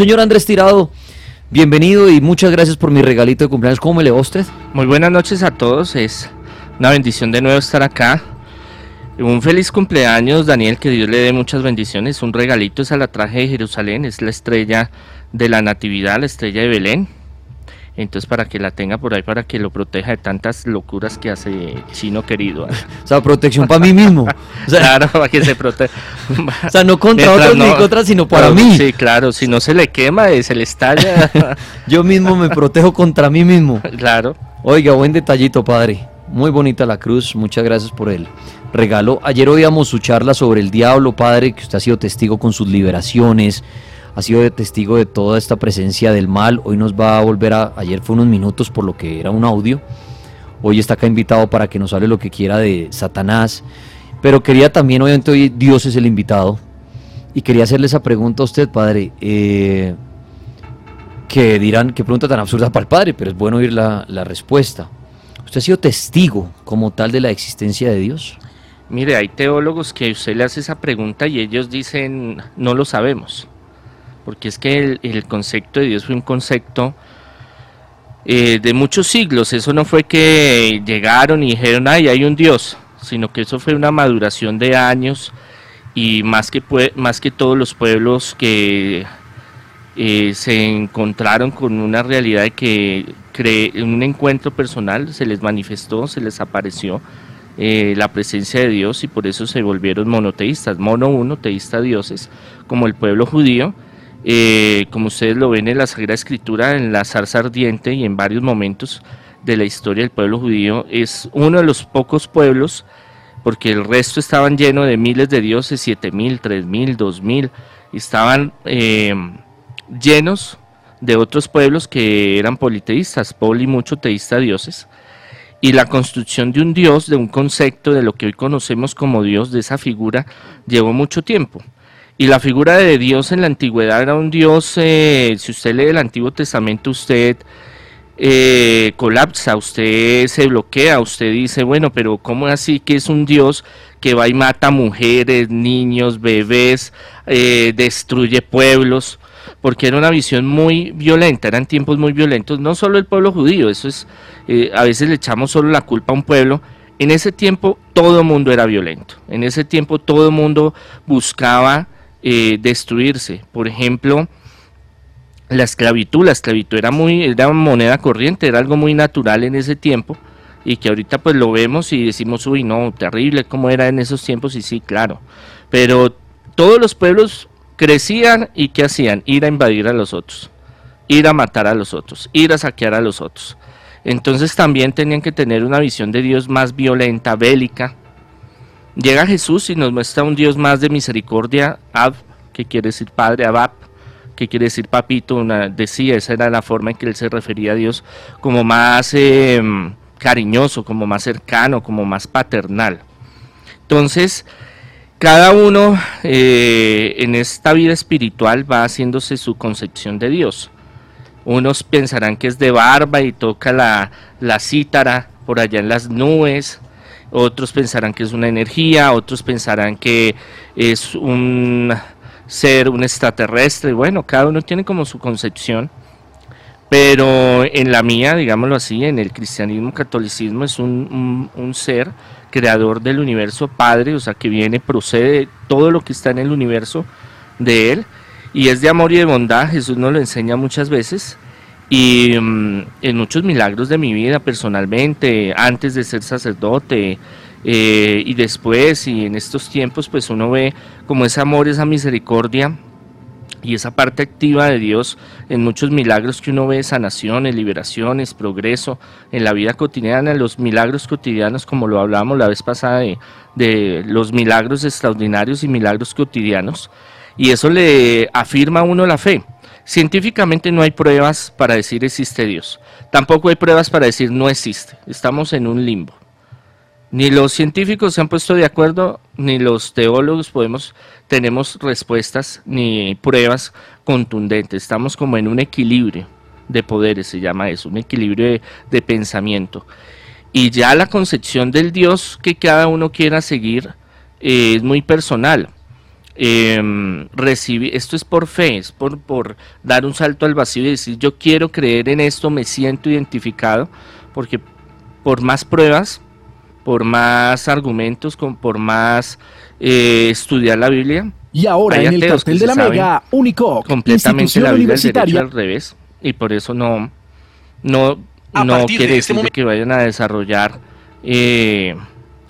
Señor Andrés Tirado, bienvenido y muchas gracias por mi regalito de cumpleaños. ¿Cómo me le va usted? Muy buenas noches a todos, es una bendición de nuevo estar acá. Un feliz cumpleaños, Daniel, que Dios le dé muchas bendiciones. Un regalito es a la traje de Jerusalén, es la estrella de la Natividad, la estrella de Belén. Entonces, para que la tenga por ahí, para que lo proteja de tantas locuras que hace Chino querido. O sea, protección para mí mismo. claro, para que se proteja. o sea, no contra otros ni contra, sino para mí. Sí, claro, si no se le quema, eh, se le estalla. Yo mismo me protejo contra mí mismo. Claro. Oiga, buen detallito, padre. Muy bonita la cruz, muchas gracias por él regalo. Ayer oíamos su charla sobre el diablo, padre, que usted ha sido testigo con sus liberaciones, ha sido testigo de toda esta presencia del mal. Hoy nos va a volver a. Ayer fue unos minutos por lo que era un audio. Hoy está acá invitado para que nos hable lo que quiera de Satanás. Pero quería también, obviamente, hoy Dios es el invitado. Y quería hacerle esa pregunta a usted, padre. Eh, que dirán, qué pregunta tan absurda para el padre, pero es bueno oír la, la respuesta. ¿Usted ha sido testigo como tal de la existencia de Dios? Mire, hay teólogos que usted le hace esa pregunta y ellos dicen, no lo sabemos, porque es que el, concepto de Dios fue un concepto eh, de muchos siglos, eso no fue que llegaron y dijeron, ay, hay un Dios, sino que eso fue una maduración de años y más que, más que todos los pueblos que eh, se encontraron con una realidad de que en un encuentro personal se les manifestó, se les apareció eh, la presencia de Dios y por eso se volvieron monoteístas, mono uno, teísta dioses, como el pueblo judío, eh, como ustedes lo ven en la Sagrada Escritura, en la zarza ardiente y en varios momentos de la historia del pueblo judío, es uno de los pocos pueblos, porque el resto estaban llenos de miles de dioses, siete mil, tres mil, dos mil, estaban eh, llenos de otros pueblos que eran politeístas, poli mucho teísta dioses, y la construcción de un Dios, de un concepto de lo que hoy conocemos como Dios, de esa figura, llevó mucho tiempo. Y la figura de Dios en la antigüedad era un Dios, eh, si usted lee el Antiguo Testamento, usted eh, colapsa, usted se bloquea, usted dice, bueno, pero ¿cómo así que es un Dios que va y mata mujeres, niños, bebés, eh, destruye pueblos? porque era una visión muy violenta, eran tiempos muy violentos, no solo el pueblo judío, eso es, a veces le echamos solo la culpa a un pueblo, en ese tiempo todo mundo era violento, en ese tiempo todo mundo buscaba eh, destruirse, por ejemplo, la esclavitud, la esclavitud era muy, era moneda corriente, era algo muy natural en ese tiempo, y que ahorita pues lo vemos y decimos, uy, no, terrible como era en esos tiempos, y sí, claro, pero todos los pueblos crecían y ¿qué hacían? Ir a invadir a los otros, ir a matar a los otros, ir a saquear a los otros. Entonces también tenían que tener una visión de Dios más violenta, bélica. Llega Jesús y nos muestra un Dios más de misericordia, Ab, que quiere decir Padre, Abab, que quiere decir papito, decía, esa era la forma en que él se refería a Dios, como más em, cariñoso, como más cercano, como más paternal. Entonces, cada uno eh, en esta vida espiritual va haciéndose su concepción de Dios. Unos pensarán que es de barba y toca la, la cítara por allá en las nubes. Otros pensarán que es una energía, otros pensarán que es un ser, un extraterrestre. Bueno, cada uno tiene como su concepción. Pero en la mía, digámoslo así, en el cristianismo, catolicismo, es un, un ser creador del universo, Padre, o sea, que viene, procede todo lo que está en el universo de Él, y es de amor y de bondad, Jesús nos lo enseña muchas veces, y mm, en muchos milagros de mi vida personalmente, antes de ser sacerdote, eh, y después, y en estos tiempos, pues uno ve como ese amor, esa misericordia, y esa parte activa de Dios en muchos milagros que uno ve, sanaciones, liberaciones, progreso en la vida cotidiana, los milagros cotidianos, como lo hablábamos la vez pasada de, los milagros extraordinarios y milagros cotidianos, y eso le afirma a uno la fe. Científicamente no hay pruebas para decir existe Dios, tampoco hay pruebas para decir no existe, estamos en un limbo. Ni los científicos se han puesto de acuerdo, ni los teólogos podemos, tenemos respuestas ni pruebas contundentes. Estamos como en un equilibrio de poderes, se llama eso, un equilibrio de, pensamiento. Y ya la concepción del Dios que cada uno quiera seguir eh, es muy personal. Eh, recibir, esto es por fe, es por, por dar un salto al vacío y decir yo quiero creer en esto, me siento identificado, porque por más pruebas, por más argumentos, con, por más eh, estudiar la Biblia. Y ahora en el cartel de la Mega, único, completamente la Biblia universitaria. al revés, y por eso no, no, no quiere este decir que vayan a desarrollar eh,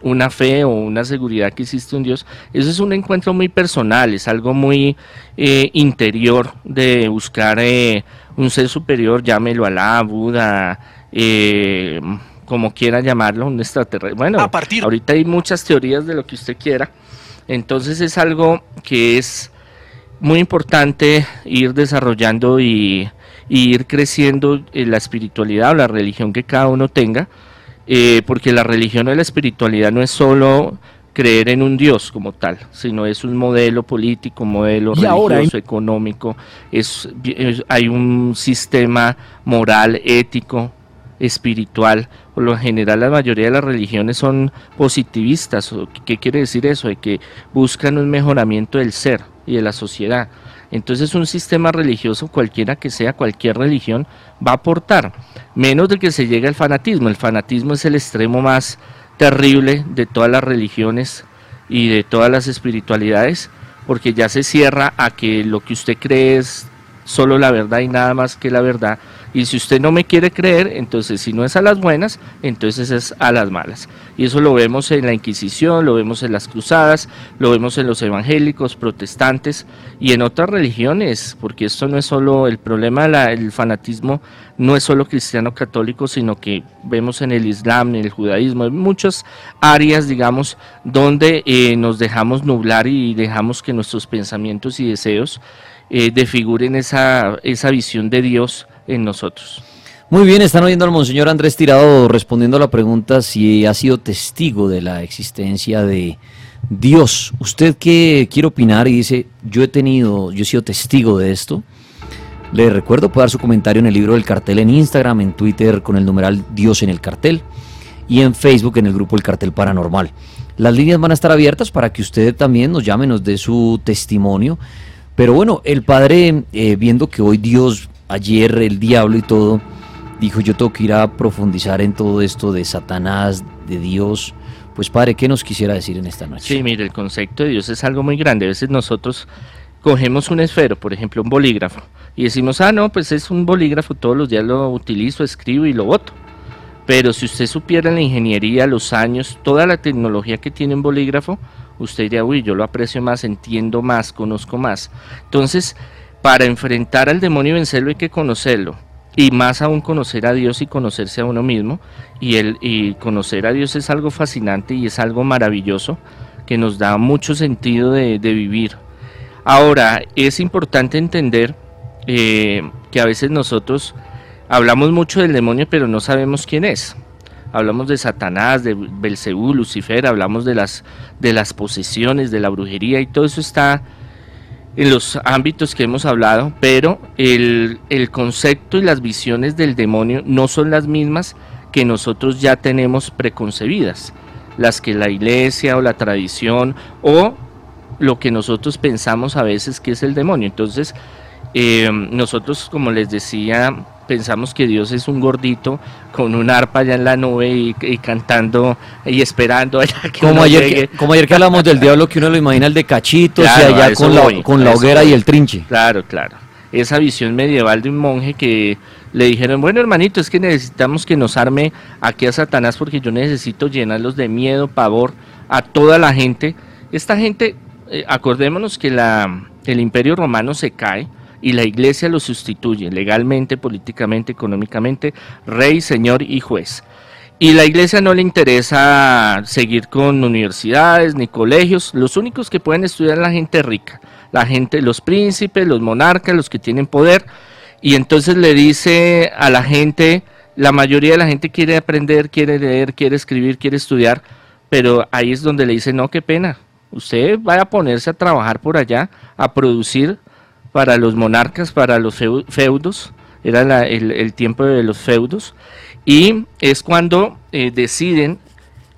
una fe o una seguridad que existe un Dios, eso es un encuentro muy personal, es algo muy eh, interior de buscar eh, un ser superior, llámelo Alá, Buda, eh, como quiera llamarlo, un extraterrestre. Bueno, ahorita hay muchas teorías de lo que usted quiera, entonces es algo que es muy importante ir desarrollando y, y ir creciendo en la espiritualidad o la religión que cada uno tenga eh, porque la religión o la espiritualidad no es solo creer en un Dios como tal, sino es un modelo político, un modelo religioso, económico, es, hay un sistema moral, ético, espiritual. Por lo general la mayoría de las religiones son positivistas. ¿Qué quiere decir eso? De que buscan un mejoramiento del ser y de la sociedad. Entonces un sistema religioso, cualquiera que sea, cualquier religión, va a aportar, menos de que se llegue al fanatismo. El fanatismo es el extremo más terrible de todas las religiones y de todas las espiritualidades, porque ya se cierra a que lo que usted cree es solo la verdad y nada más que la verdad, y si usted no me quiere creer, entonces si no es a las buenas, entonces es a las malas. Y eso lo vemos en la Inquisición, lo vemos en las cruzadas, lo vemos en los evangélicos, protestantes y en otras religiones, porque esto no es solo el problema del fanatismo, no es solo cristiano católico, sino que vemos en el Islam, en el judaísmo, en muchas áreas, digamos, donde eh, nos dejamos nublar y dejamos que nuestros pensamientos y deseos eh, defiguren esa, esa visión de Dios en nosotros. Muy bien, están oyendo al Monseñor Andrés Tirado respondiendo a la pregunta si ha sido testigo de la existencia de Dios. ¿Usted qué quiere opinar? Y dice, yo he tenido, yo he sido testigo de esto. Le recuerdo, puede dar su comentario en el libro del cartel en Instagram, en Twitter con el numeral Dios en el cartel y en Facebook en el grupo El Cartel Paranormal. Las líneas van a estar abiertas para que usted también nos llame, nos dé su testimonio. Pero bueno, el Padre, eh, viendo que hoy Dios ayer el diablo y todo, dijo yo tengo que ir a profundizar en todo esto de Satanás, de Dios. Pues padre, ¿qué nos quisiera decir en esta noche? Sí, mire, el concepto de Dios es algo muy grande. A veces nosotros cogemos un esfero, por ejemplo, un bolígrafo, y decimos, ah, no, pues es un bolígrafo, todos los días lo utilizo, escribo y lo voto. Pero si usted supiera la ingeniería, los años, toda la tecnología que tiene un bolígrafo, usted diría, uy, yo lo aprecio más, entiendo más, conozco más. Entonces, para enfrentar al demonio y vencerlo hay que conocerlo. Y más aún conocer a Dios y conocerse a uno mismo. Y, el, y conocer a Dios es algo fascinante y es algo maravilloso que nos da mucho sentido de, vivir. Ahora, es importante entender eh, que a veces nosotros hablamos mucho del demonio pero no sabemos quién es. Hablamos de Satanás, de Belcebú, Lucifer, hablamos de las, de las posesiones, de la brujería y todo eso está en los ámbitos que hemos hablado, pero el, concepto y las visiones del demonio no son las mismas que nosotros ya tenemos preconcebidas, las que la iglesia o la tradición o lo que nosotros pensamos a veces que es el demonio. Entonces, eh, nosotros, como les decía, pensamos que Dios es un gordito con un arpa allá en la nube y, cantando y esperando allá que como ayer que, como ayer que hablamos del diablo que uno lo imagina el de cachitos y allá con la, con la hoguera y el trinche. Claro, claro. Esa visión medieval de un monje que le dijeron, bueno hermanito, es que necesitamos que nos arme aquí a Satanás porque yo necesito llenarlos de miedo, pavor a toda la gente. Esta gente, eh, acordémonos que la, el imperio romano se cae, y la iglesia lo sustituye legalmente, políticamente, económicamente, rey, señor y juez. Y la iglesia no le interesa seguir con universidades ni colegios, los únicos que pueden estudiar es la gente rica, la gente, los príncipes, los monarcas, los que tienen poder, y entonces le dice a la gente, la mayoría de la gente quiere aprender, quiere leer, quiere escribir, quiere estudiar, pero ahí es donde le dice, no, qué pena, usted va a ponerse a trabajar por allá, a producir para los monarcas, para los feudos, era el, tiempo de los feudos, y es cuando eh, deciden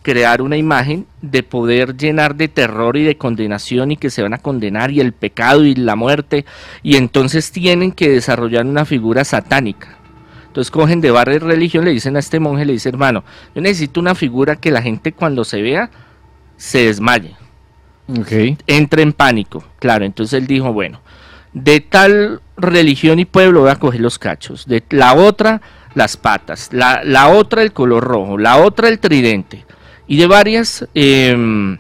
crear una imagen de poder llenar de terror y de condenación y que se van a condenar y el pecado y la muerte y entonces tienen que desarrollar una figura satánica. Entonces cogen de barra de religión, le dicen a este monje, le dice hermano, yo necesito una figura que la gente cuando se vea se desmaye. Okay. Entre en pánico. Claro, entonces él dijo, bueno, de tal religión y pueblo voy a coger los cachos, de la otra las patas, la, la otra el color rojo, la otra el tridente. Y de varias em,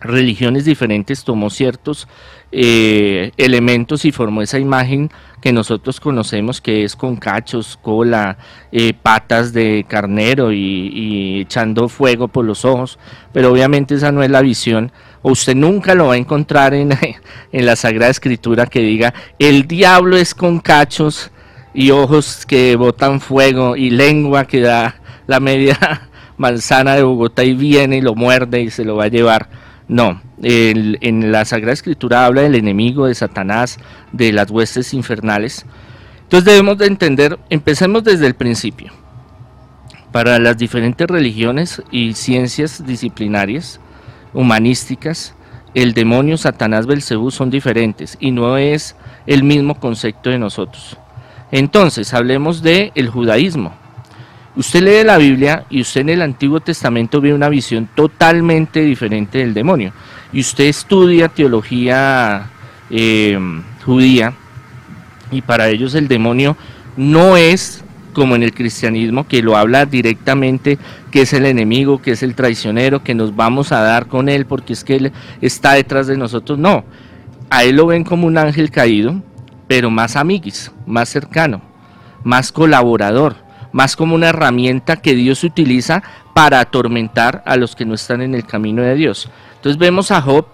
religiones diferentes tomó ciertos eh, elementos y formó esa imagen que nosotros conocemos que es con cachos, cola, eh, patas de carnero y, echando fuego por los ojos, pero obviamente esa no es la visión, usted nunca lo va a encontrar en, en la Sagrada Escritura que diga, el diablo es con cachos y ojos que botan fuego y lengua que da la media manzana de Bogotá y viene y lo muerde y se lo va a llevar. No, en la Sagrada Escritura habla del enemigo, de Satanás, de las huestes infernales. Entonces debemos de entender, empecemos desde el principio. Para las diferentes religiones y ciencias disciplinarias, humanísticas, el demonio Satanás Belcebú son diferentes y no es el mismo concepto de nosotros. Entonces, hablemos del el judaísmo. Usted lee la Biblia y usted en el Antiguo Testamento ve una visión totalmente diferente del demonio. Y usted estudia teología eh, judía y para ellos el demonio no es como en el cristianismo, que lo habla directamente, que es el enemigo, que es el traicionero, que nos vamos a dar con él porque es que él está detrás de nosotros. No, a él lo ven como un ángel caído, pero más amiguis, más cercano, más colaborador más como una herramienta que Dios utiliza para atormentar a los que no están en el camino de Dios. Entonces vemos a Job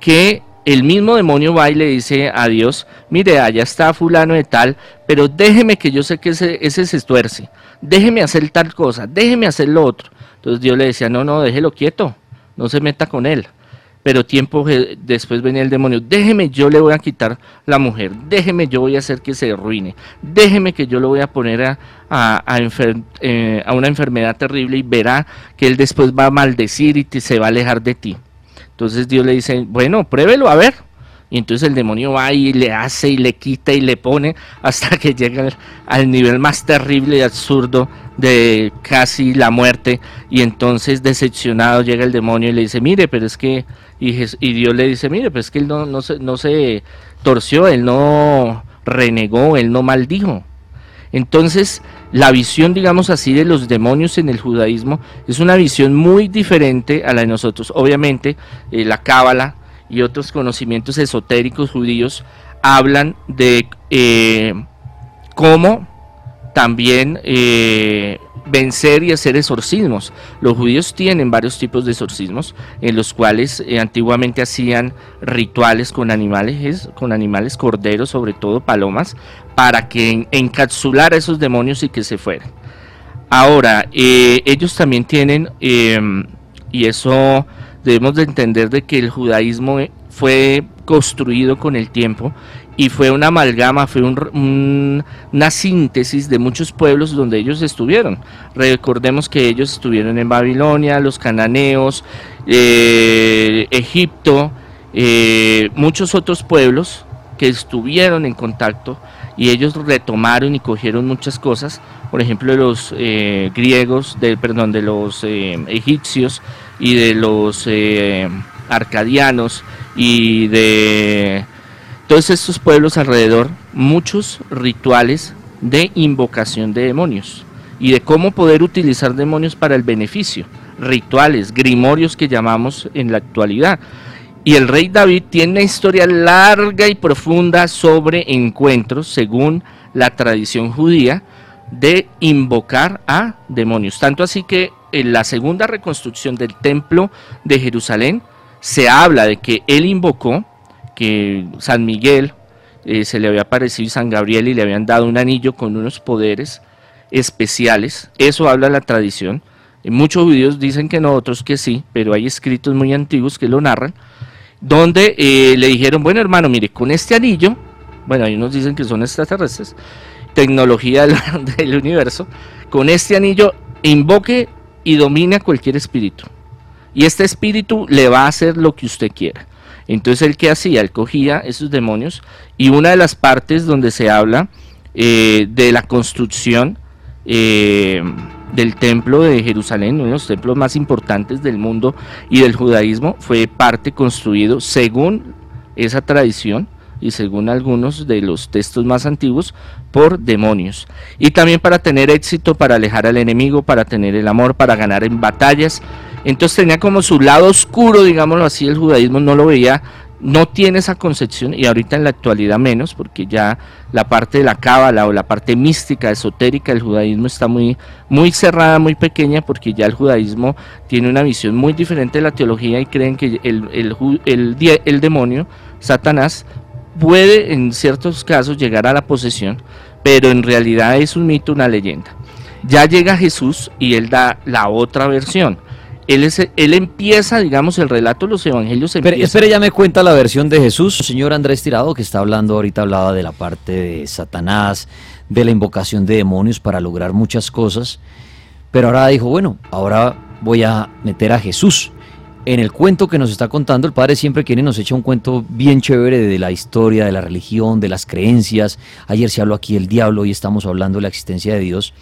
que el mismo demonio va y le dice a Dios, mire, allá está fulano de tal, pero déjeme que yo sé que ese, ese se tuerce, déjeme hacer tal cosa, déjeme hacer lo otro. Entonces Dios le decía, no, no, déjelo quieto, no se meta con él pero tiempo después venía el demonio, déjeme, yo le voy a quitar la mujer, déjeme, yo voy a hacer que se arruine, déjeme que yo lo voy a poner a, a, eh, una enfermedad terrible y verá que él después va a maldecir y se va a alejar de ti. Entonces Dios le dice, bueno, pruébelo a ver. Y entonces el demonio va y le hace y le quita y le pone hasta que llega al nivel más terrible y absurdo de casi la muerte. Y entonces decepcionado llega el demonio y le dice, mire, pero es que y, Dios le dice, mire, pues que él no, no, se, no se torció, él no renegó, él no maldijo. Entonces, la visión, digamos así, de los demonios en el judaísmo es una visión muy diferente a la de nosotros. Obviamente, eh, la cábala y otros conocimientos esotéricos judíos hablan de eh, cómo también eh, vencer y hacer exorcismos. Los judíos tienen varios tipos de exorcismos en los cuales eh, antiguamente hacían rituales con animales, con animales corderos, sobre todo palomas, para que encapsular a esos demonios y que se fueran. Ahora, ellos también tienen, em, y eso debemos de entender de que el judaísmo fue construido con el tiempo y fue una amalgama, fue una síntesis de muchos pueblos donde ellos estuvieron. Recordemos que ellos estuvieron en Babilonia, los cananeos, eh, Egipto, eh, muchos otros pueblos que estuvieron en contacto y ellos retomaron y cogieron muchas cosas, por ejemplo de los eh, griegos, de, perdón, de los egipcios y de los arcadianos y de todos estos pueblos alrededor, muchos rituales de invocación de demonios y de cómo poder utilizar demonios para el beneficio, rituales, grimorios que llamamos en la actualidad. Y el rey David tiene una historia larga y profunda sobre encuentros, según la tradición judía, de invocar a demonios. Tanto así que en la segunda reconstrucción del templo de Jerusalén se habla de que él invocó que San Miguel eh, se le había aparecido San Gabriel y le habían dado un anillo con unos poderes especiales. Eso habla la tradición. Muchos judíos dicen que no, otros que sí, pero hay escritos muy antiguos que lo narran, donde eh, le dijeron, bueno hermano, mire, con este anillo, bueno, hay unos dicen que son extraterrestres, tecnología del, universo, con este anillo invoque y domine a cualquier espíritu y este espíritu le va a hacer lo que usted quiera. Entonces él que hacía, él cogía esos demonios y una de las partes donde se habla eh, de la construcción eh, del templo de Jerusalén, uno de los templos más importantes del mundo y del judaísmo, fue parte construido según esa tradición y según algunos de los textos más antiguos, por demonios. Y también para tener éxito, para alejar al enemigo, para tener el amor, para ganar en batallas. Entonces tenía como su lado oscuro, digámoslo así, el judaísmo no lo veía, no tiene esa concepción y ahorita en la actualidad menos, porque ya la parte de la cábala o la parte mística, esotérica del judaísmo está muy, muy cerrada, muy pequeña, porque ya el judaísmo tiene una visión muy diferente de la teología y creen que el, el, el, el demonio, Satanás, puede en ciertos casos llegar a la posesión, pero en realidad es un mito, una leyenda. Ya llega Jesús y él da la otra versión. Él, es, él empieza, digamos, el relato de los evangelios. Espere, espere, ya me cuenta la versión de Jesús. señor Andrés Tirado, que está hablando ahorita, hablaba de la parte de Satanás, de la invocación de demonios para lograr muchas cosas. Pero ahora dijo, bueno, ahora voy a meter a Jesús en el cuento que nos está contando, el padre siempre quiere nos echa un cuento bien chévere de la historia, de la religión, de las creencias. Ayer se habló aquí del diablo y estamos hablando de la existencia de Dios.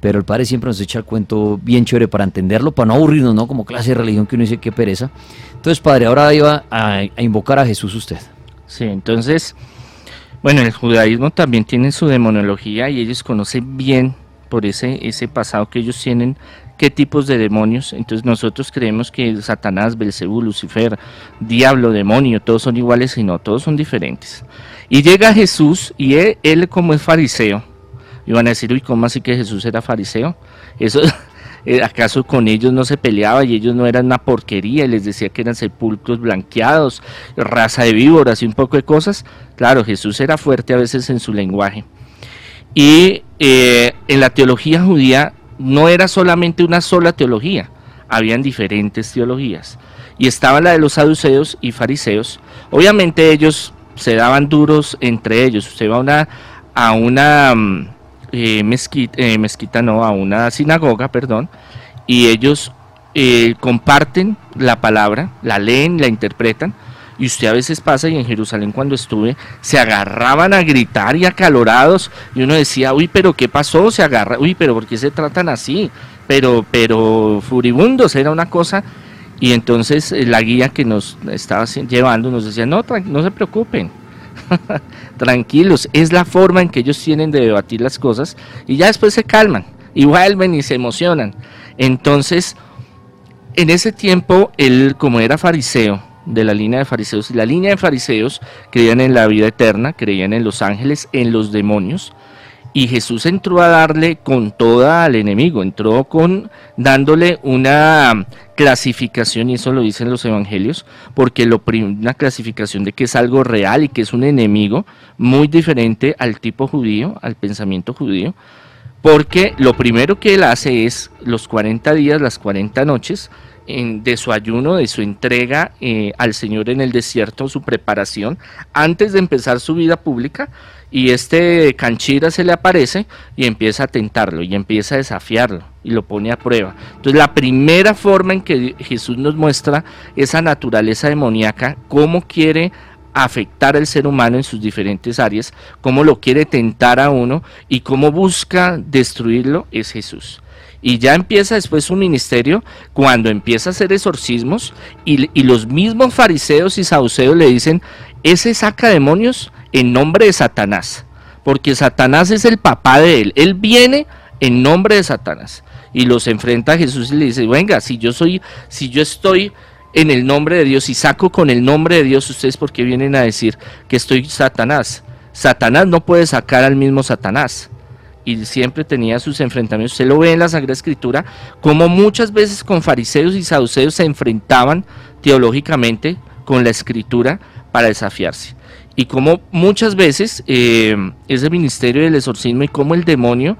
Pero el padre siempre nos echa el cuento bien chévere para entenderlo, para no aburrirnos, ¿no? Como clase de religión que uno dice qué pereza. Entonces, padre, ahora iba a, invocar a Jesús usted. Sí, entonces, bueno, el judaísmo también tiene su demonología y ellos conocen bien por ese, ese pasado que ellos tienen qué tipos de demonios. Entonces nosotros creemos que Satanás, Belcebú, Lucifer, diablo, demonio, todos son iguales y no, todos son diferentes. Y llega Jesús y él, como es fariseo, y van a decir, uy, ¿cómo así que Jesús era fariseo? Eso, eh, ¿acaso con ellos no se peleaba y ellos no eran una porquería y les decía que eran sepulcros blanqueados, raza de víboras y un poco de cosas? Claro, Jesús era fuerte a veces en su lenguaje. Y eh, en la teología judía no era solamente una sola teología, habían diferentes teologías. Y estaba la de los saduceos y fariseos. Obviamente ellos se daban duros entre ellos. Usted va a una, a una mm, eh, mezquita, eh, mezquita, no, a una sinagoga, perdón, y ellos eh, comparten la palabra, la leen, la interpretan, y usted a veces pasa y en Jerusalén cuando estuve se agarraban a gritar y acalorados y uno decía, uy, pero ¿qué pasó? Se agarra, uy, pero ¿por qué se tratan así? Pero, pero furibundos, era una cosa. Y entonces eh, la guía que nos estaba llevando nos decía, no, no se preocupen, tranquilos, es la forma en que ellos tienen de debatir las cosas y ya después se calman y vuelven y se emocionan. Entonces, en ese tiempo, él como era fariseo, de la línea de fariseos. La línea de fariseos creían en la vida eterna, creían en los ángeles, en los demonios. Y Jesús entró a darle con toda al enemigo, entró con dándole una clasificación, y eso lo dicen los evangelios, porque lo una clasificación de que es algo real y que es un enemigo muy diferente al tipo judío, al pensamiento judío, porque lo primero que él hace es los 40 días, las 40 noches, de su ayuno, de su entrega eh, al Señor en el desierto, su preparación, antes de empezar su vida pública, y este canchira se le aparece y empieza a tentarlo y empieza a desafiarlo y lo pone a prueba. Entonces la primera forma en que Jesús nos muestra esa naturaleza demoníaca, cómo quiere afectar al ser humano en sus diferentes áreas, cómo lo quiere tentar a uno y cómo busca destruirlo, es Jesús. Y ya empieza después su ministerio cuando empieza a hacer exorcismos y, los mismos fariseos y saduceos le dicen, ese saca demonios en nombre de Satanás, porque Satanás es el papá de él, él viene en nombre de Satanás y los enfrenta a Jesús y le dice, venga, si yo soy, si yo estoy en el nombre de Dios y saco con el nombre de Dios, ustedes porque vienen a decir que estoy Satanás. Satanás no puede sacar al mismo Satanás y siempre tenía sus enfrentamientos. Usted lo ve en la Sagrada Escritura, como muchas veces con fariseos y saduceos se enfrentaban teológicamente con la Escritura para desafiarse. Y como muchas veces eh, ese ministerio del exorcismo y cómo el demonio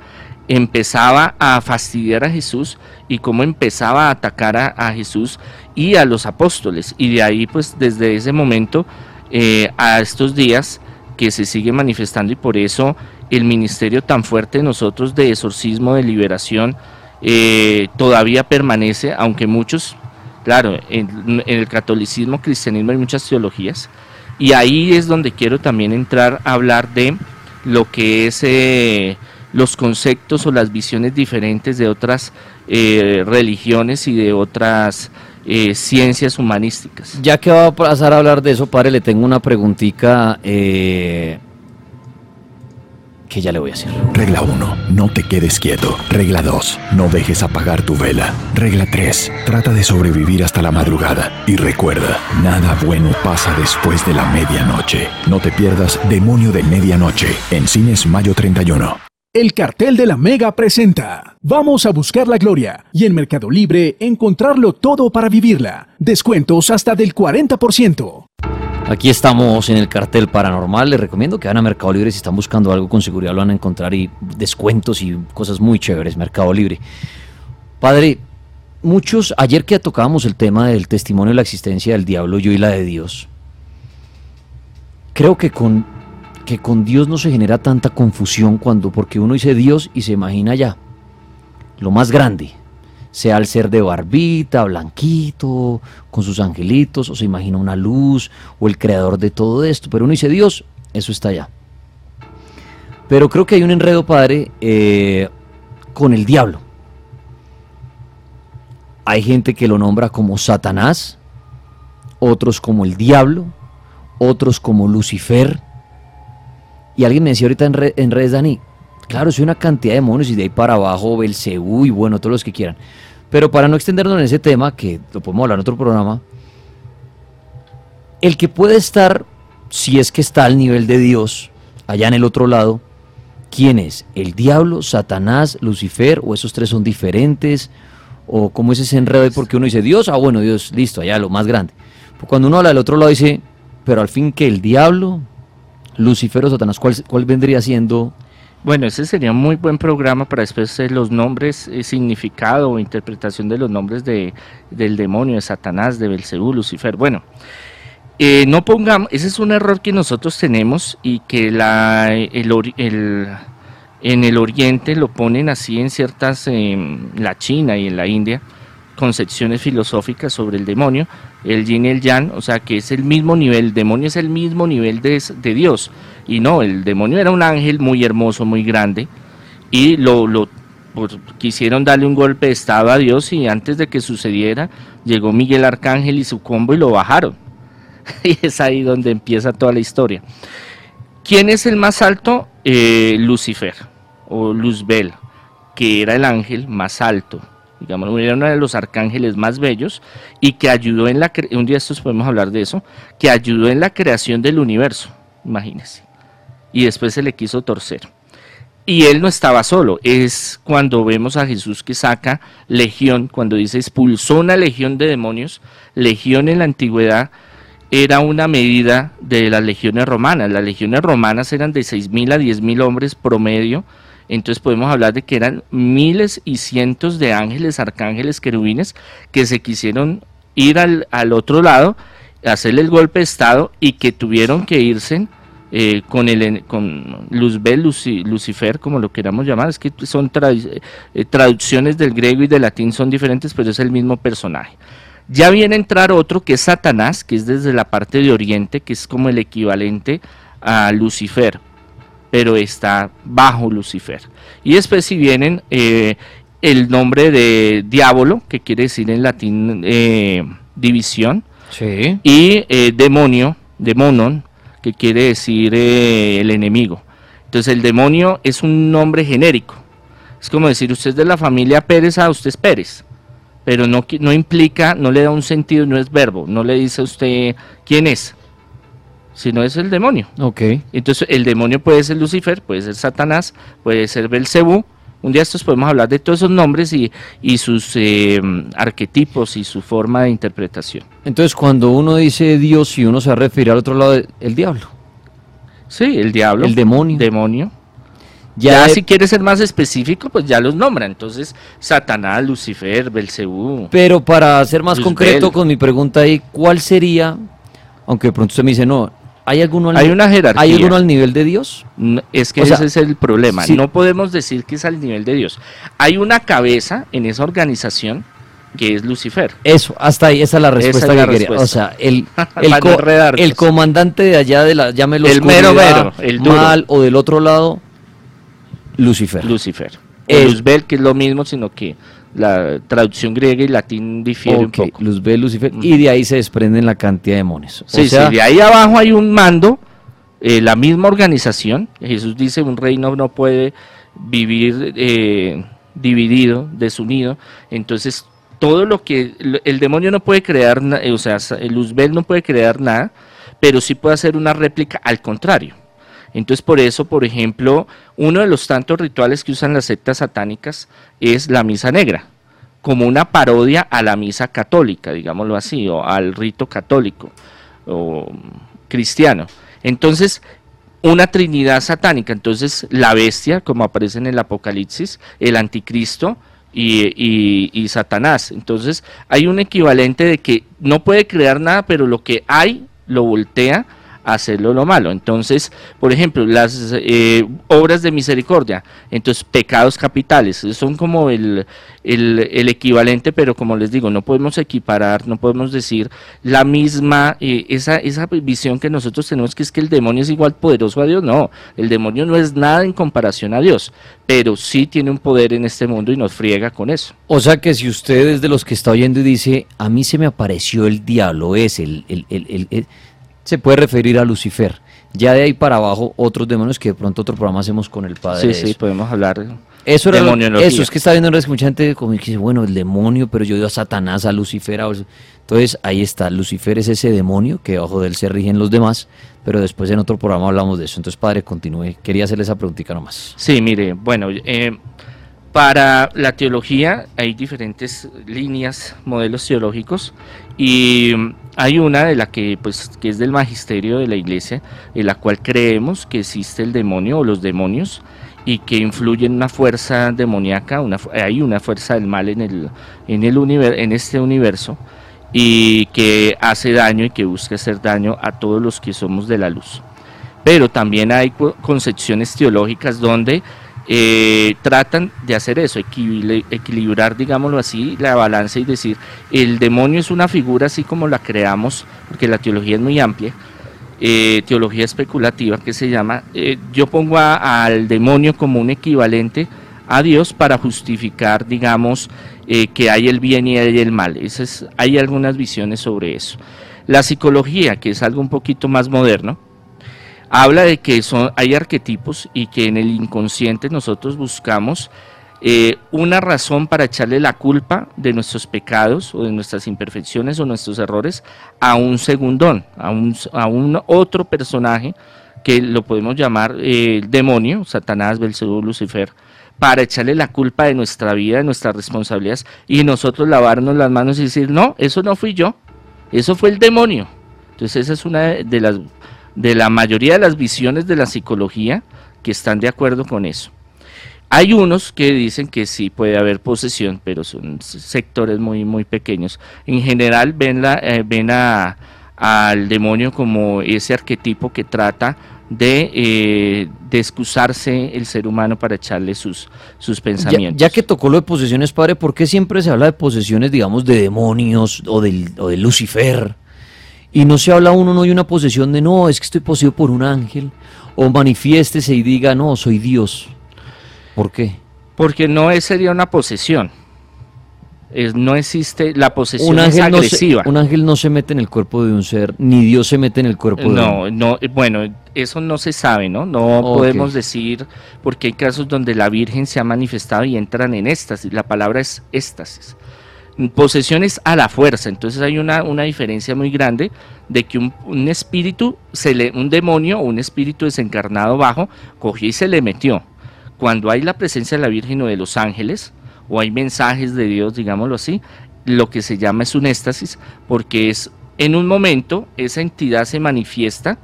empezaba a fastidiar a Jesús y cómo empezaba a atacar a, Jesús y a los apóstoles. Y de ahí, pues desde ese momento eh, a estos días que se sigue manifestando y por eso el ministerio tan fuerte de nosotros de exorcismo, de liberación, eh, todavía permanece, aunque muchos Claro, en, el catolicismo, cristianismo hay muchas teologías y ahí es donde quiero también entrar a hablar de lo que es eh, los conceptos o las visiones diferentes de otras eh, religiones y de otras eh, ciencias humanísticas. Ya que va a pasar a hablar de eso, padre, le tengo una preguntita que ya le voy a hacer. Regla 1. No te quedes quieto. Regla 2. No dejes apagar tu vela. Regla 3. Trata de sobrevivir hasta la madrugada. Y recuerda, nada bueno pasa después de la medianoche. No te pierdas Demonio de Medianoche en cines mayo 31. El cartel de la Mega presenta. Vamos a buscar la gloria y en Mercado Libre encontrarlo todo para vivirla. Descuentos hasta del 40%. Aquí estamos en el cartel paranormal. Les recomiendo que vayan a Mercado Libre si están buscando algo con seguridad lo van a encontrar y descuentos y cosas muy chéveres. Mercado Libre. Padre, muchos, ayer que tocábamos el tema del testimonio de la existencia del diablo, yo y la de Dios, creo que con, que con Dios no se genera tanta confusión cuando, porque uno dice Dios y se imagina ya lo más grande, sea el ser de barbita, blanquito, con sus angelitos, o se imagina una luz, o el creador de todo esto. Pero uno dice, Dios, eso está allá. Pero creo que hay un enredo, padre, eh, con el diablo. Hay gente que lo nombra como Satanás, otros como el diablo, otros como Lucifer. Y alguien me decía ahorita en, redes, Dani, claro, soy una cantidad de demonios y de ahí para abajo, Belcebú y bueno, todos los que quieran. Pero para no extendernos en ese tema, que lo podemos hablar en otro programa, el que puede estar, si es que está al nivel de Dios, allá en el otro lado, ¿quién es? ¿El diablo, Satanás, Lucifer? ¿O esos tres son diferentes? ¿O cómo es ese enredo? Porque uno dice, Dios, ah, bueno, Dios, listo, allá lo más grande. Pues cuando uno habla del otro lado dice, pero al fin que el diablo, Lucifer o Satanás, ¿cuál, cuál vendría siendo bueno, ese sería un muy buen programa para después los nombres, eh, significado o interpretación de los nombres de, del demonio, de Satanás, de Belcebú, Lucifer. Bueno, eh, no pongamos, ese es un error que nosotros tenemos y que la, el, en el Oriente lo ponen así en ciertas, en la China y en la India, concepciones filosóficas sobre el demonio, el yin y el yang, o sea que es el mismo nivel, el demonio es el mismo nivel de, de Dios. Y no, el demonio era un ángel muy hermoso, muy grande, y lo, lo quisieron darle un golpe de estado a Dios y antes de que sucediera, llegó Miguel Arcángel y su combo y lo bajaron. y es ahí donde empieza toda la historia. ¿Quién es el más alto? Eh, Lucifer o Luzbel, que era el ángel más alto digamos, uno de los arcángeles más bellos y que ayudó en la, un día estos podemos hablar de eso, que ayudó en la creación del universo, imagínense. Y después se le quiso torcer. Y él no estaba solo, es cuando vemos a Jesús que saca legión, cuando dice expulsó una legión de demonios, legión en la antigüedad era una medida de las legiones romanas, las legiones romanas eran de 6.000 a 10.000 hombres promedio, entonces podemos hablar de que eran miles y cientos de ángeles, arcángeles, querubines que se quisieron ir al, otro lado, hacerle el golpe de estado y que tuvieron que irse eh, con, el, con Luzbel, Lucifer, como lo queramos llamar, es que son eh, traducciones del griego y del latín son diferentes, pero es el mismo personaje. Ya viene a entrar otro que es Satanás, que es desde la parte de Oriente, que es como el equivalente a Lucifer pero está bajo Lucifer. Y después si vienen eh, el nombre de diablo, que quiere decir en latín eh, división, y eh, demonio, demonon, que quiere decir el enemigo. Entonces el demonio es un nombre genérico. Es como decir, usted es de la familia Pérez, a usted es Pérez. Pero no, no implica, no le da un sentido, no es verbo. No le dice a usted quién es sino es el demonio. Ok. Entonces el demonio puede ser Lucifer, puede ser Satanás, puede ser Belcebú. Un día estos podemos hablar de todos esos nombres y, sus eh, arquetipos y su forma de interpretación. Entonces cuando uno dice Dios y uno se refiere al otro lado, el diablo. Sí, el diablo. El demonio. Demonio. Ya, si quiere ser más específico, pues ya los nombra. Entonces, Satanás, Lucifer, Belcebú. Pero para ser más concreto con mi pregunta ahí, ¿cuál sería, aunque de pronto usted me dice, no, ¿Hay alguno al, Hay una jerarquía. ¿Hay alguno al nivel de Dios? es que ese es el problema. No podemos decir que es al nivel de Dios. Hay una cabeza en esa organización, que es Lucifer. Eso, hasta ahí, esa es la respuesta es la que quería. O sea, el, el, co- comandante de allá de la, llámelo El mero oscuridad, mero, el duro. mal o del otro lado, Lucifer. Lucifer. El- Luzbel, que es lo mismo, sino que la traducción griega y latín difiere un Ok, poco. Luzbel, Lucifer, y de ahí se desprenden la cantidad de demonios. O Sí, sea, sí, de ahí abajo hay un mando, eh, la misma organización. Jesús dice, un reino no puede vivir eh, dividido, desunido. Entonces, todo lo que el demonio no puede crear, o sea, Luzbel no puede crear nada, pero sí puede hacer una réplica al contrario. Entonces, por eso, por ejemplo, uno de los tantos rituales que usan las sectas satánicas es la misa negra, como una parodia a la misa católica, digámoslo así, o al rito católico o cristiano. Entonces, una trinidad satánica. Entonces, la bestia, como aparece en el Apocalipsis, el anticristo y, Satanás. Entonces, hay un equivalente de que no puede crear nada, pero lo que hay lo voltea hacerlo lo malo. Entonces, por ejemplo, las eh, obras de misericordia, entonces pecados capitales, son como el, el, equivalente, pero como les digo, no podemos equiparar, no podemos decir la misma, eh, esa, esa visión que nosotros tenemos, que es que el demonio es igual poderoso a Dios, no, el demonio no es nada en comparación a Dios, pero sí tiene un poder en este mundo y nos friega con eso. o sea que si usted es de los que está oyendo y dice, a mí se me apareció el diablo, es el- el- se puede referir a Lucifer. Ya de ahí para abajo, otros demonios que de pronto otro programa hacemos con el padre. Sí, de sí, podemos hablar. Eso era lo- eso es que está viendo en redes que mucha gente como que dice, bueno, el demonio, pero yo digo a Satanás, a Lucifer. a- Entonces ahí está, Lucifer es ese demonio que bajo de él se rigen los demás, pero después en otro programa hablamos de eso. Entonces, padre, continúe. Quería hacerle esa preguntita nomás. Sí, mire, bueno, eh, para la teología hay diferentes líneas, modelos teológicos y hay una de la que pues que es del magisterio de la iglesia, en la cual creemos que existe el demonio o los demonios y que influyen una fuerza demoníaca, hay una fuerza del mal en el en el univer- en este universo y que hace daño y que busca hacer daño a todos los que somos de la luz. Pero también hay co- concepciones teológicas donde eh, tratan de hacer eso, equili- equilibrar, digámoslo así, la balanza y decir, el demonio es una figura así como la creamos, porque la teología es muy amplia, eh, teología especulativa que se llama, eh, yo pongo al demonio como un equivalente a Dios para justificar, digamos, que hay el bien y hay el mal. Hay algunas visiones sobre eso. La psicología, que es algo un poquito más moderno, habla de que son, hay arquetipos y que en el inconsciente nosotros buscamos eh, una razón para echarle la culpa de nuestros pecados o de nuestras imperfecciones o nuestros errores a un segundón, a un, a un otro personaje que lo podemos llamar eh, demonio, Satanás, Belcebú, Lucifer, para echarle la culpa de nuestra vida, de nuestras responsabilidades y nosotros lavarnos las manos y decir, no, eso no fui yo, eso fue el demonio. Entonces esa es una de las de la mayoría de las visiones de la psicología que están de acuerdo con eso. Hay unos que dicen que sí puede haber posesión, pero son sectores muy muy pequeños. En general ven la eh, ven a- al demonio como ese arquetipo que trata de, eh, de excusarse el ser humano para echarle sus, sus Ya, pensamientos. ya que tocó lo de posesiones, padre, ¿por qué siempre se habla de posesiones, digamos, de demonios o, del, o de Lucifer? Y no se habla uno, no hay una posesión de, no, es que estoy poseído por un ángel. O manifiéstese y diga, no, soy Dios. ¿Por qué? Porque no es, sería una posesión. Es, no existe, la posesión Un es ángel, no se, un ángel no se mete en el cuerpo de un ser, ni Dios se mete en el cuerpo de No, un no, bueno, eso no se sabe, ¿no? No podemos decir, porque hay casos donde la Virgen se ha manifestado y entran en éxtasis. La palabra es éxtasis. Posesión es a la fuerza, entonces hay una, una diferencia muy grande de que un, un espíritu, se le, un demonio o un espíritu desencarnado bajo, cogió y se le metió. Cuando hay la presencia de la Virgen o de los ángeles, o hay mensajes de Dios, digámoslo así, lo que se llama es un éxtasis, porque es en un momento esa entidad se manifiesta,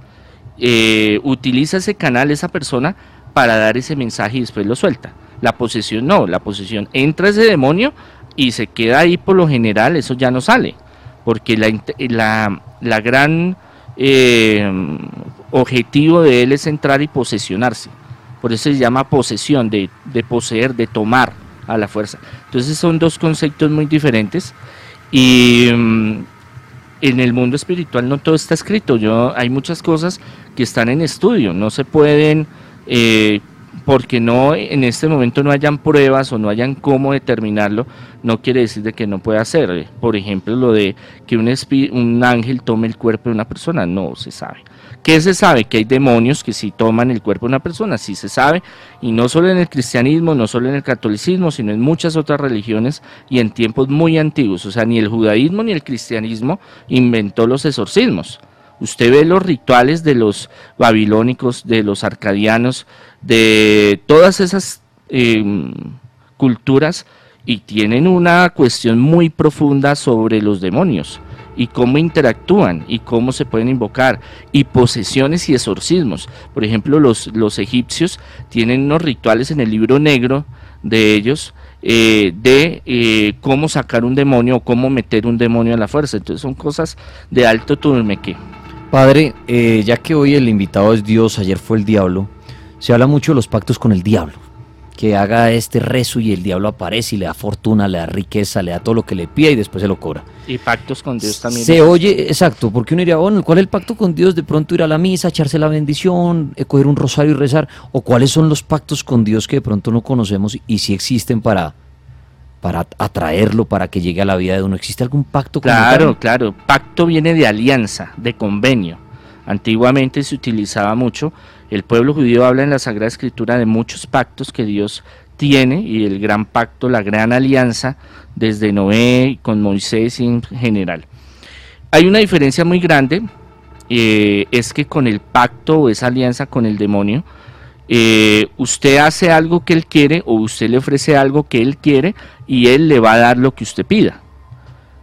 eh, utiliza ese canal, esa persona, para dar ese mensaje y después lo suelta. La posesión no, la posesión entra ese demonio y se queda ahí por lo general, eso ya no sale, porque la, la gran eh, objetivo de él es entrar y posesionarse. Por eso se llama posesión, de, de poseer, de tomar, a la fuerza. Entonces son dos conceptos muy diferentes y mm, en el mundo espiritual no todo está escrito. Yo hay muchas cosas que están en estudio, no se pueden eh, porque no en este momento no hayan pruebas o no hayan cómo determinarlo, no quiere decir de que no pueda ser. Por ejemplo, lo de que un, un ángel tome el cuerpo de una persona, no se sabe. ¿Qué se sabe? Que hay demonios que sí toman el cuerpo de una persona, sí se sabe, y no solo en el cristianismo, no solo en el catolicismo, sino en muchas otras religiones y en tiempos muy antiguos. O sea, ni el judaísmo ni el cristianismo inventó los exorcismos. Usted ve los rituales de los babilónicos, de los arcadianos, de todas esas em, culturas y tienen una cuestión muy profunda sobre los demonios y cómo interactúan y cómo se pueden invocar y posesiones y exorcismos. Por ejemplo, los, los egipcios tienen unos rituales en el libro negro de ellos eh, de eh, cómo sacar un demonio o cómo meter un demonio a la fuerza. Entonces son cosas de alto turmeque. Padre, eh, ya que hoy el invitado es Dios, ayer fue el diablo, se habla mucho de los pactos con el diablo que haga este rezo y el diablo aparece y le da fortuna, le da riqueza, le da todo lo que le pida y después se lo cobra. Y pactos con Dios también. Se oye, exacto, porque uno diría, bueno, ¿cuál es el pacto con Dios? De pronto ir a la misa, echarse la bendición, eh, coger un rosario y rezar. ¿O cuáles son los pactos con Dios que de pronto no conocemos y si existen para, para atraerlo, para que llegue a la vida de uno? ¿Existe algún pacto con Claro, claro. Pacto viene de alianza, de convenio. Antiguamente se utilizaba mucho el pueblo judío habla en la Sagrada Escritura de muchos pactos que Dios tiene y el gran pacto, la gran alianza desde Noé con Moisés en general. Hay una diferencia muy grande, eh, es que con el pacto o esa alianza con el demonio, eh, usted hace algo que él quiere o usted le ofrece algo que él quiere y él le va a dar lo que usted pida.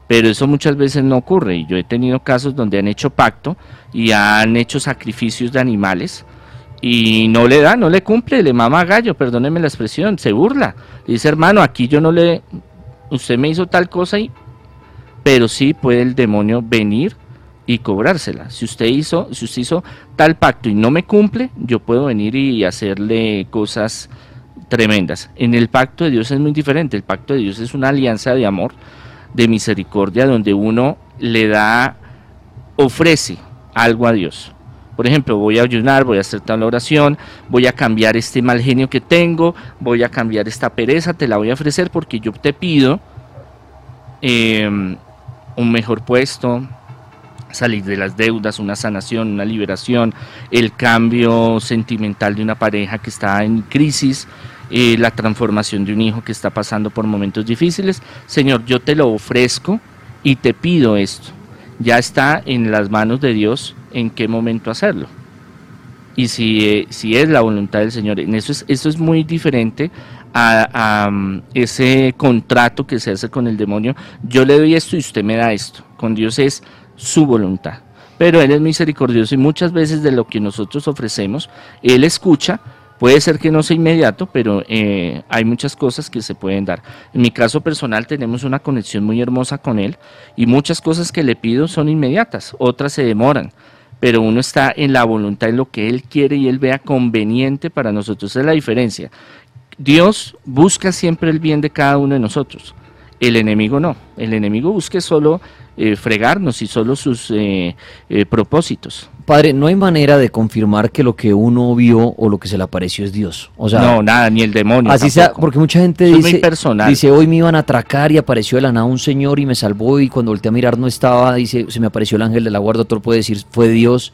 Pero eso muchas veces no ocurre y yo he tenido casos donde han hecho pacto y han hecho sacrificios de animales y no le da, no le cumple, le mama gallo, perdóneme la expresión, se burla. dice, hermano, aquí yo no le, usted me hizo tal cosa y, pero sí puede el demonio venir y cobrársela. Si usted hizo, si usted hizo tal pacto y no me cumple, yo puedo venir y hacerle cosas tremendas. En el pacto de Dios es muy diferente. El pacto de Dios es una alianza de amor, de misericordia, donde uno le da, ofrece algo a Dios por ejemplo, voy a ayunar, voy a hacer tal oración, voy a cambiar este mal genio que tengo, voy a cambiar esta pereza, te la voy a ofrecer porque yo te pido em, un mejor puesto, salir de las deudas, una sanación, una liberación, el cambio sentimental de una pareja que está en crisis, eh, la transformación de un hijo que está pasando por momentos difíciles. Señor, yo te lo ofrezco y te pido esto. Ya está en las manos de Dios en qué momento hacerlo. Y si, eh, si es la voluntad del Señor, eso es, es muy diferente a, a, mm, ese contrato que se hace con el demonio. Yo le doy esto y usted me da esto. Con Dios es su voluntad. Pero Él es misericordioso y muchas veces de lo que nosotros ofrecemos, Él escucha. Puede ser que no sea inmediato, pero eh, hay muchas cosas que se pueden dar. En mi caso personal tenemos una conexión muy hermosa con Él y muchas cosas que le pido son inmediatas, otras se demoran pero uno está en la voluntad, en lo que Él quiere y Él vea conveniente para nosotros. Esa es la diferencia. Dios busca siempre el bien de cada uno de nosotros. El enemigo no. El enemigo busca solo eh, fregarnos y solo sus eh, eh, propósitos. Padre, no hay manera de confirmar que lo que uno vio o lo que se le apareció es Dios. O sea, no, nada, ni el demonio. Así sea, porque mucha gente dice, dice, hoy me iban a atracar y apareció de la nada un señor y me salvó y cuando volteé a mirar no estaba, dice, se me apareció el ángel de la guarda, otro puede decir, fue Dios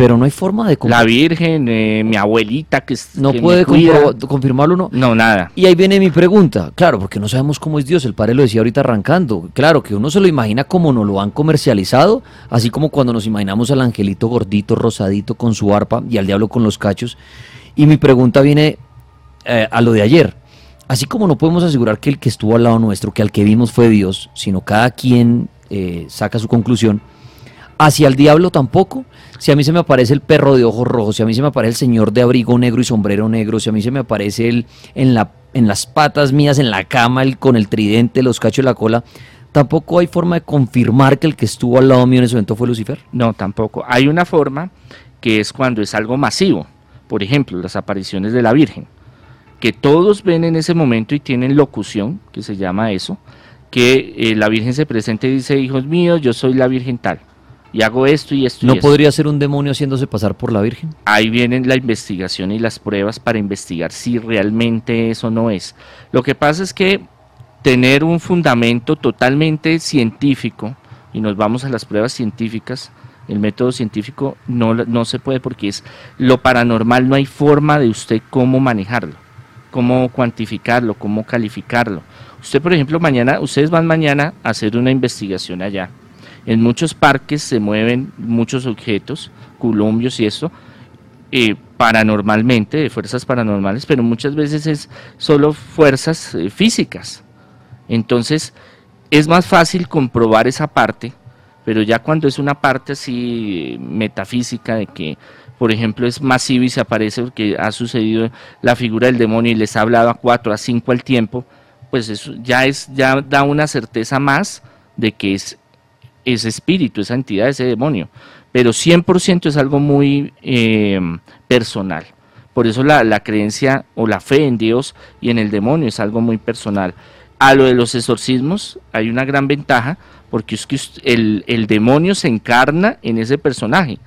pero no hay forma de La Virgen, eh, mi abuelita que no puede confirmarlo uno. No, nada. Y ahí viene mi pregunta, claro, porque no sabemos cómo es Dios, el padre lo decía ahorita arrancando, claro, que uno se lo imagina como nos lo han comercializado, así como cuando nos imaginamos al angelito gordito, rosadito con su arpa y al diablo con los cachos. Y mi pregunta viene eh, a lo de ayer. Así como no podemos asegurar que el que estuvo al lado nuestro, que al que vimos fue Dios, sino cada quien eh, saca su conclusión, hacia el diablo tampoco. Si a mí se me aparece el perro de ojos rojos, si a mí se me aparece el señor de abrigo negro y sombrero negro, si a mí se me aparece el en, la, en las patas mías, en la cama, el, con el tridente, los cachos de la cola, tampoco hay forma de confirmar que el que estuvo al lado mío en ese momento fue Lucifer. No, tampoco. Hay una forma que es cuando es algo masivo. Por ejemplo, las apariciones de la Virgen. que todos ven en ese momento y tienen locución, que se llama eso, que eh, la Virgen se presenta y dice, hijos míos, yo soy la Virgen tal, y hago esto y esto. ¿No y esto". podría ser un demonio haciéndose pasar por la Virgen? Ahí vienen la investigación y las pruebas para investigar si realmente eso no es. Lo que pasa es que tener un fundamento totalmente científico, y nos vamos a las pruebas científicas, el método científico no, no se puede porque es lo paranormal, no hay forma de usted cómo manejarlo, cómo cuantificarlo, cómo calificarlo. Usted, por ejemplo, mañana, ustedes van mañana a hacer una investigación allá. En muchos parques se mueven muchos objetos, columbios y esto, eh, paranormalmente, de fuerzas paranormales, pero muchas veces es solo fuerzas eh, físicas. Entonces, es más fácil comprobar esa parte, pero ya cuando es una parte así eh, metafísica de que, por ejemplo, es masivo y se aparece porque ha sucedido la figura del demonio y les ha hablado a cuatro, a cinco al tiempo, pues eso ya es, ya da una certeza más de que es ese espíritu, esa entidad, ese demonio. Pero 100% es algo muy eh, personal. Por eso la, creencia o la fe en Dios y en el demonio es algo muy personal. A lo de los exorcismos hay una gran ventaja porque es que el demonio se encarna en ese personaje,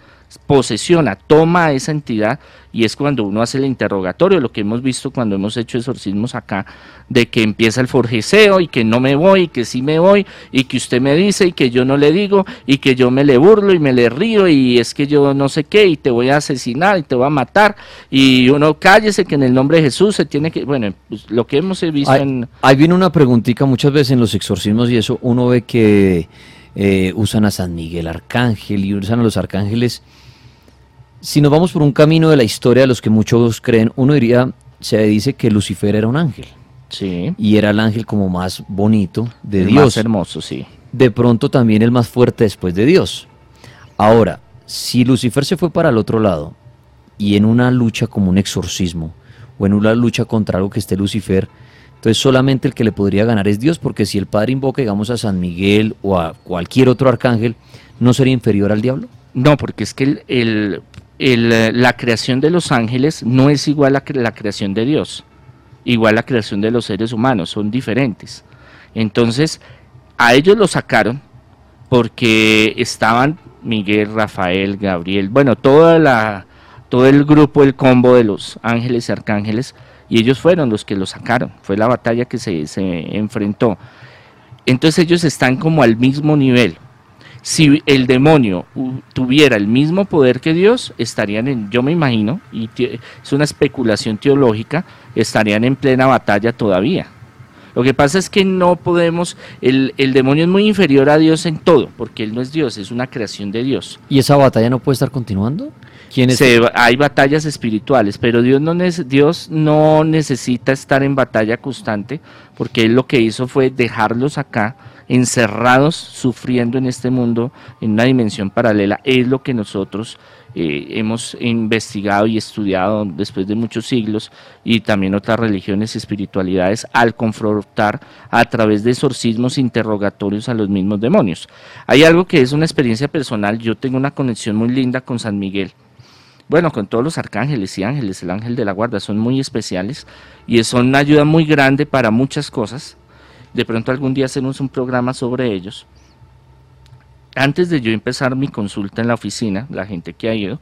posesiona, toma a esa entidad y es cuando uno hace el interrogatorio, lo que hemos visto cuando hemos hecho exorcismos acá, de que empieza el forjeceo y que no me voy, y que sí me voy, y que usted me dice y que yo no le digo, y que yo me le burlo y me le río, y es que yo no sé qué, y te voy a asesinar y te voy a matar, y uno cállese que en el nombre de Jesús se tiene que, bueno, pues, lo que hemos visto Ahí, en... ahí viene una preguntita muchas veces en los exorcismos y eso uno ve que eh, usan a San Miguel Arcángel y usan a los arcángeles. Si nos vamos por un camino de la historia de los que muchos creen, uno diría, se dice que Lucifer era un ángel Sí, y era el ángel como más bonito de el Dios. más hermoso, sí. de pronto también el más fuerte después de Dios. Ahora, si Lucifer se fue para el otro lado y en una lucha como un exorcismo o en una lucha contra algo que esté Lucifer, entonces solamente el que le podría ganar es Dios, porque si el Padre invoca, digamos, a San Miguel o a cualquier otro arcángel, ¿no sería inferior al diablo? No, porque es que el, el- eh, la creación de los ángeles no es igual a la creación de Dios, igual la creación de los seres humanos, son diferentes. Entonces, a ellos los sacaron porque estaban Miguel, Rafael, Gabriel, bueno, toda la, todo el grupo, el combo de los ángeles y arcángeles, y ellos fueron los que los sacaron, fue la batalla que se, se enfrentó. Entonces ellos están como al mismo nivel si el demonio tuviera el mismo poder que Dios, estarían en, yo me imagino, y es una especulación teológica, estarían en plena batalla todavía. Lo que pasa es que no podemos, el, el demonio es muy inferior a Dios en todo, porque él no es Dios, es una creación de Dios. ¿Y esa batalla no puede estar continuando? ¿Quién es? Se- hay batallas espirituales, pero Dios no, Dios no necesita estar en batalla constante, porque Él lo que hizo fue dejarlos acá, encerrados, sufriendo en este mundo, en una dimensión paralela. Es lo que nosotros eh, hemos investigado y estudiado después de muchos siglos, y también otras religiones y espiritualidades, al confrontar a través de exorcismos interrogatorios a los mismos demonios. Hay algo que es una experiencia personal, yo tengo una conexión muy linda con San Miguel bueno, con todos los arcángeles y ángeles, el ángel de la guarda, son muy especiales y son una ayuda muy grande para muchas cosas. De pronto algún día hacemos un programa sobre ellos. Antes de yo empezar mi consulta en la oficina, la gente que ha ido,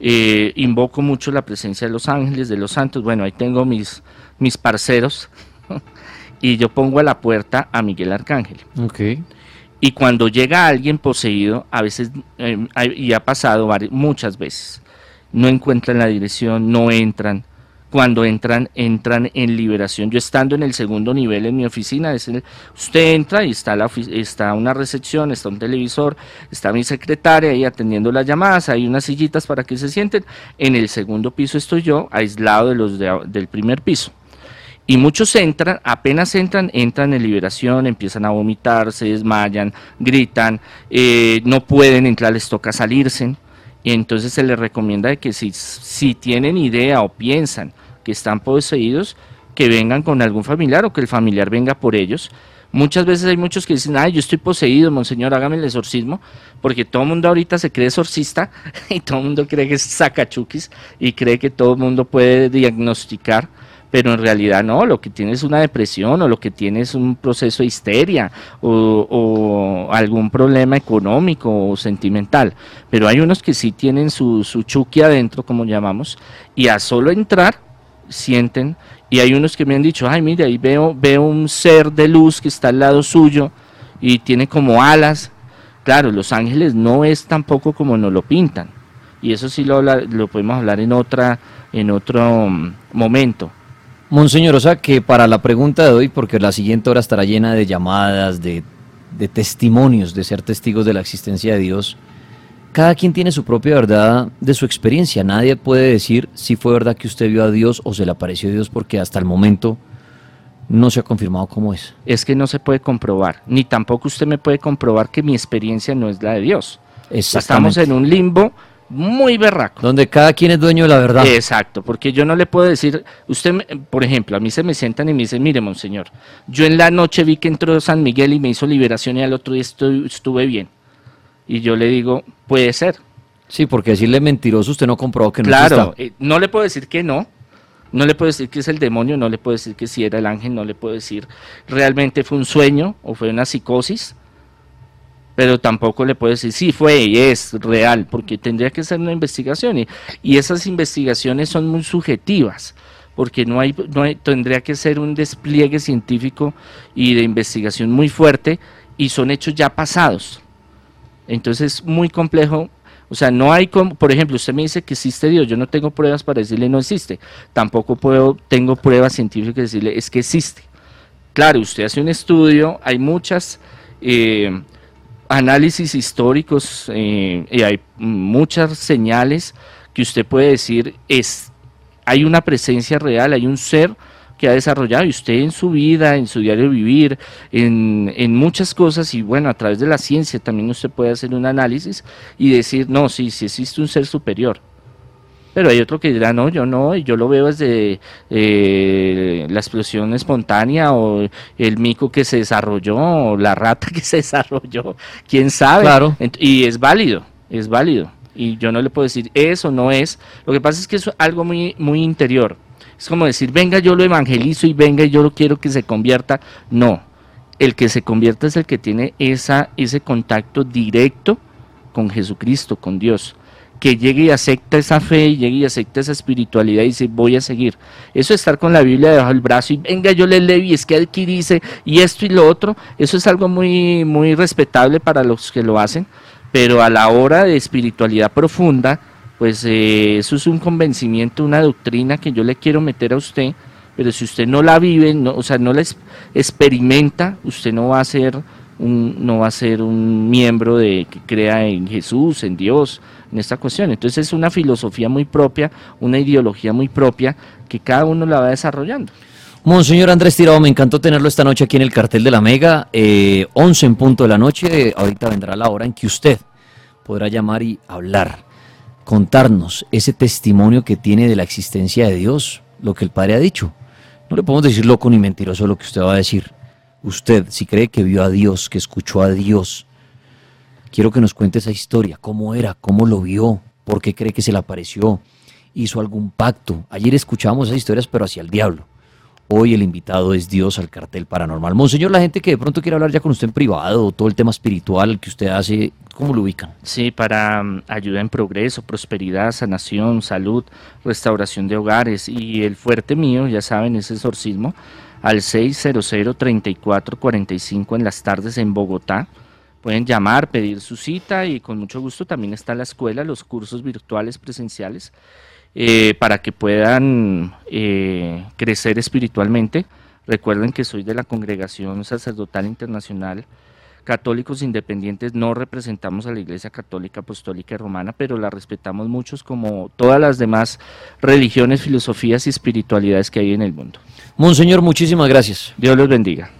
eh, invoco mucho la presencia de los ángeles, de los santos. Bueno, ahí tengo mis, mis parceros y yo pongo a la puerta a Miguel Arcángel. Ok. Y cuando llega alguien poseído, a veces, eh, y ha pasado muchas veces, no encuentran la dirección, no entran. Cuando entran, entran en liberación. Yo estando en el segundo nivel en mi oficina, es el- usted entra y está, la, está una recepción, está un televisor, está mi secretaria ahí atendiendo las llamadas, hay unas sillitas para que se sienten. En el segundo piso estoy yo, aislado de los de del primer piso. Y muchos entran, apenas entran, entran en liberación, empiezan a vomitar, se desmayan, gritan, eh, no pueden entrar, les toca salirse. Y entonces se les recomienda que si, si tienen idea o piensan que están poseídos, que vengan con algún familiar o que el familiar venga por ellos. Muchas veces hay muchos que dicen, ay, yo estoy poseído, monseñor, hágame el exorcismo, porque todo el mundo ahorita se cree exorcista y todo el mundo cree que es sacachuquis y cree que todo el mundo puede diagnosticar pero en realidad no, lo que tiene es una depresión o lo que tiene es un proceso de histeria o, algún problema económico o sentimental. Pero hay unos que sí tienen su, su chuki adentro, como llamamos, y a solo entrar sienten, y hay unos que me han dicho, ay, mire, ahí veo, veo un ser de luz que está al lado suyo y tiene como alas. Claro, los ángeles no es tampoco como nos lo pintan. Y eso sí lo, lo podemos hablar en, otra, en otro mm, momento. Monseñor, o sea que para la pregunta de hoy, porque la siguiente hora estará llena de llamadas, de, testimonios, de ser testigos de la existencia de Dios, cada quien tiene su propia verdad de su experiencia. Nadie puede decir si fue verdad que usted vio a Dios o se le apareció a Dios porque hasta el momento no se ha confirmado cómo es. Es que no se puede comprobar, ni tampoco usted me puede comprobar que mi experiencia no es la de Dios. Estamos en un limbo muy berraco. Donde cada quien es dueño de la verdad. Exacto, porque yo no le puedo decir, usted, por ejemplo, a mí se me sientan y me dicen, mire, monseñor, yo en la noche vi que entró San Miguel y me hizo liberación y al otro día estuve, bien. Y yo le digo, puede ser. Sí, porque decirle mentiroso usted no comprobó que no Claro, eh, no le puedo decir que no, no le puedo decir que es el demonio, no le puedo decir que si era el ángel, no le puedo decir realmente fue un sueño o fue una psicosis pero tampoco le puedo decir sí fue y es real, porque tendría que ser una investigación y, y esas investigaciones son muy subjetivas, porque no hay, no tendría que ser un despliegue científico y de investigación muy fuerte y son hechos ya pasados. Entonces es muy complejo. O sea, no hay como, por ejemplo, usted me dice que existe Dios, yo no tengo pruebas para decirle no existe. Tampoco puedo, tengo pruebas científicas para decirle es que existe. Claro, usted hace un estudio, hay muchas eh, análisis históricos eh, y hay muchas señales que usted puede decir es hay una presencia real, hay un ser que ha desarrollado y usted en su vida, en su diario vivir, en, en, muchas cosas y bueno, a través de la ciencia también usted puede hacer un análisis y decir, no, sí, sí existe un ser superior. Pero hay otro que dirá, no, yo no, yo lo veo desde eh, la explosión espontánea o el mico que se desarrolló o la rata que se desarrolló, quién sabe. Claro. Y es válido, es válido. Y yo no le puedo decir eso no es. Lo que pasa es que es algo muy, muy interior. Es como decir, venga, yo lo evangelizo y venga, yo lo quiero que se convierta. No, el que se convierta es el que tiene esa, ese contacto directo con Jesucristo, con Dios que llegue y acepta esa fe, y llegue y acepta esa espiritualidad y dice, voy a seguir. Eso de estar con la Biblia debajo del brazo y venga, yo le leo y es que aquí dice, y esto y lo otro, eso es algo muy, muy respetable para los que lo hacen, pero a la hora de espiritualidad profunda, pues eh, eso es un convencimiento, una doctrina que yo le quiero meter a usted, pero si usted no la vive, no, o sea, no la experimenta, usted no va a ser un, no va a ser un miembro de que crea en Jesús, en Dios, en esta cuestión. Entonces es una filosofía muy propia, una ideología muy propia que cada uno la va desarrollando. Monseñor Andrés Tirado, me encantó tenerlo esta noche aquí en el cartel de la Mega, eh, 11 en punto de la noche, ahorita vendrá la hora en que usted podrá llamar y hablar, contarnos ese testimonio que tiene de la existencia de Dios, lo que el Padre ha dicho. No le podemos decir loco ni mentiroso lo que usted va a decir. Usted, si cree que vio a Dios, que escuchó a Dios, quiero que nos cuente esa historia, cómo era, cómo lo vio, por qué cree que se le apareció, hizo algún pacto. Ayer escuchábamos esas historias, pero hacia el diablo. Hoy el invitado es Dios al cartel paranormal. Monseñor, la gente que de pronto quiere hablar ya con usted en privado, todo el tema espiritual que usted hace, ¿cómo lo ubican? Sí, para um, ayuda en progreso, prosperidad, sanación, salud, restauración de hogares y el fuerte mío, ya saben, es exorcismo al 600-3445 en las tardes en Bogotá. Pueden llamar, pedir su cita y con mucho gusto también está la escuela, los cursos virtuales presenciales, eh, para que puedan eh, crecer espiritualmente. Recuerden que soy de la Congregación Sacerdotal Internacional católicos independientes no representamos a la Iglesia Católica Apostólica y Romana, pero la respetamos muchos como todas las demás religiones, filosofías y espiritualidades que hay en el mundo. Monseñor, muchísimas gracias. Dios los bendiga.